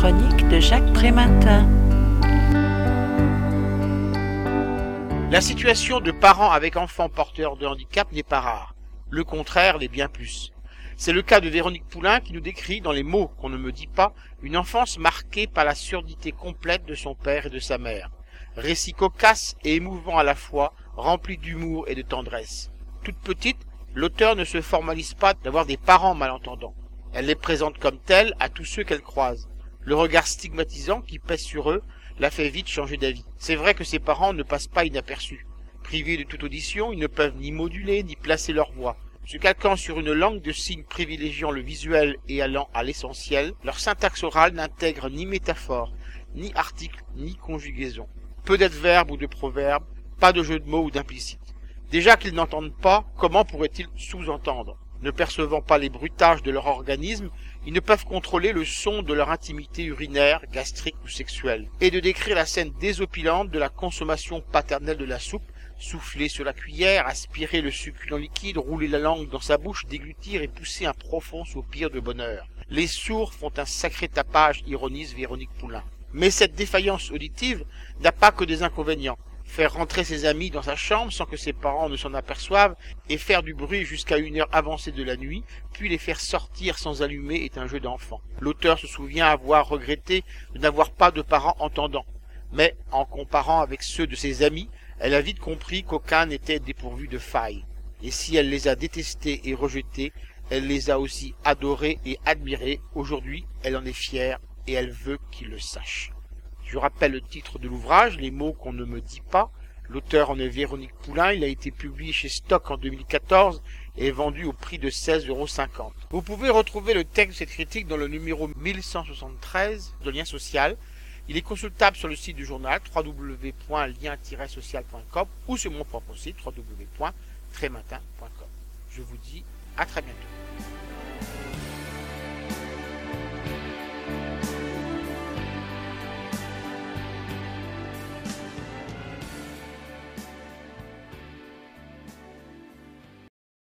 de Jacques. La situation de parents avec enfants porteurs de handicap n'est pas rare. Le contraire l'est bien plus. C'est le cas de Véronique Poulain qui nous décrit, dans les mots qu'on ne me dit pas, une enfance marquée par la surdité complète de son père et de sa mère. Récit cocasse et émouvant à la fois, rempli d'humour et de tendresse. Toute petite, l'auteur ne se formalise pas d'avoir des parents malentendants. Elle les présente comme tels à tous ceux qu'elle croise. Le regard stigmatisant qui pèse sur eux la fait vite changer d'avis. C'est vrai que ses parents ne passent pas inaperçus. Privés de toute audition, ils ne peuvent ni moduler ni placer leur voix. Se calquant sur une langue de signes privilégiant le visuel et allant à l'essentiel, leur syntaxe orale n'intègre ni métaphore, ni article, ni conjugaison. Peu d'adverbes ou de proverbes, pas de jeu de mots ou d'implicite. Déjà qu'ils n'entendent pas, comment pourraient-ils sous-entendre? Ne percevant pas les bruitages de leur organisme, ils ne peuvent contrôler le son de leur intimité urinaire, gastrique ou sexuelle, et de décrire la scène désopilante de la consommation paternelle de la soupe, souffler sur la cuillère, aspirer le succulent liquide, rouler la langue dans sa bouche, déglutir et pousser un profond soupir de bonheur. Les sourds font un sacré tapage, ironise Véronique Poulain. Mais cette défaillance auditive n'a pas que des inconvénients faire rentrer ses amis dans sa chambre sans que ses parents ne s'en aperçoivent et faire du bruit jusqu'à une heure avancée de la nuit, puis les faire sortir sans allumer est un jeu d'enfant. L'auteur se souvient avoir regretté de n'avoir pas de parents entendants. Mais, en comparant avec ceux de ses amis, elle a vite compris qu'aucun n'était dépourvu de failles. Et si elle les a détestés et rejetés, elle les a aussi adorés et admirés. Aujourd'hui, elle en est fière et elle veut qu'ils le sachent. Je rappelle le titre de l'ouvrage, Les mots qu'on ne me dit pas. L'auteur en est Véronique Poulain. Il a été publié chez Stock en 2014 et vendu au prix de 16,50 euros. Vous pouvez retrouver le texte de cette critique dans le numéro 1173 de Lien Social. Il est consultable sur le site du journal www.lien-social.com ou sur mon propre site www.trématin.com. Je vous dis à très bientôt.